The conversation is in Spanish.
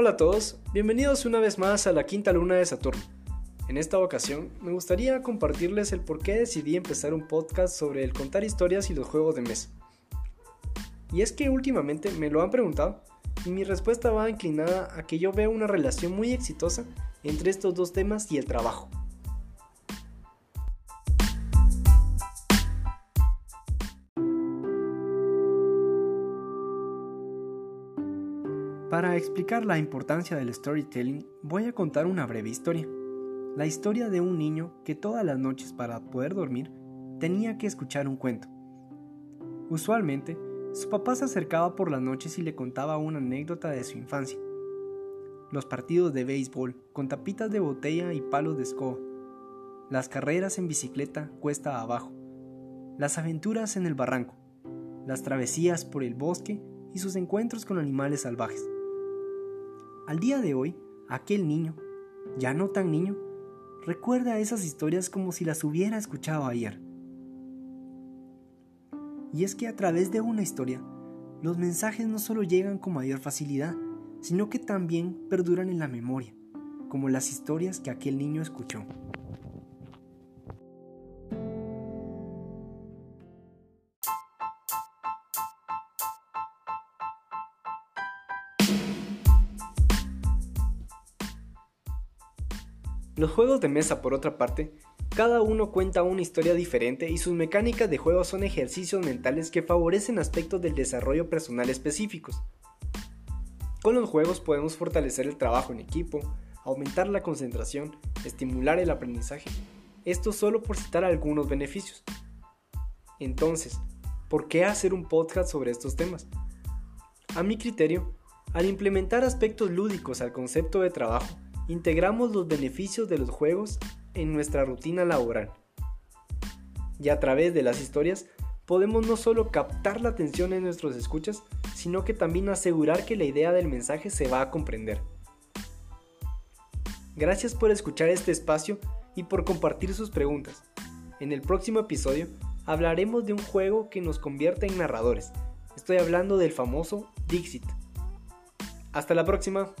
Hola a todos, bienvenidos una vez más a la quinta luna de Saturno. En esta ocasión me gustaría compartirles el por qué decidí empezar un podcast sobre el contar historias y los juegos de mesa. Y es que últimamente me lo han preguntado y mi respuesta va inclinada a que yo veo una relación muy exitosa entre estos dos temas y el trabajo. Para explicar la importancia del storytelling, voy a contar una breve historia. La historia de un niño que todas las noches para poder dormir tenía que escuchar un cuento. Usualmente, su papá se acercaba por las noches y le contaba una anécdota de su infancia. Los partidos de béisbol con tapitas de botella y palos de escoba. Las carreras en bicicleta cuesta abajo. Las aventuras en el barranco. Las travesías por el bosque y sus encuentros con animales salvajes. Al día de hoy, aquel niño, ya no tan niño, recuerda esas historias como si las hubiera escuchado ayer. Y es que a través de una historia, los mensajes no solo llegan con mayor facilidad, sino que también perduran en la memoria, como las historias que aquel niño escuchó. Los juegos de mesa, por otra parte, cada uno cuenta una historia diferente y sus mecánicas de juego son ejercicios mentales que favorecen aspectos del desarrollo personal específicos. Con los juegos podemos fortalecer el trabajo en equipo, aumentar la concentración, estimular el aprendizaje, esto solo por citar algunos beneficios. Entonces, ¿por qué hacer un podcast sobre estos temas? A mi criterio, al implementar aspectos lúdicos al concepto de trabajo, integramos los beneficios de los juegos en nuestra rutina laboral. Y a través de las historias podemos no solo captar la atención en nuestros escuchas, sino que también asegurar que la idea del mensaje se va a comprender. Gracias por escuchar este espacio y por compartir sus preguntas. En el próximo episodio hablaremos de un juego que nos convierte en narradores. Estoy hablando del famoso Dixit. Hasta la próxima.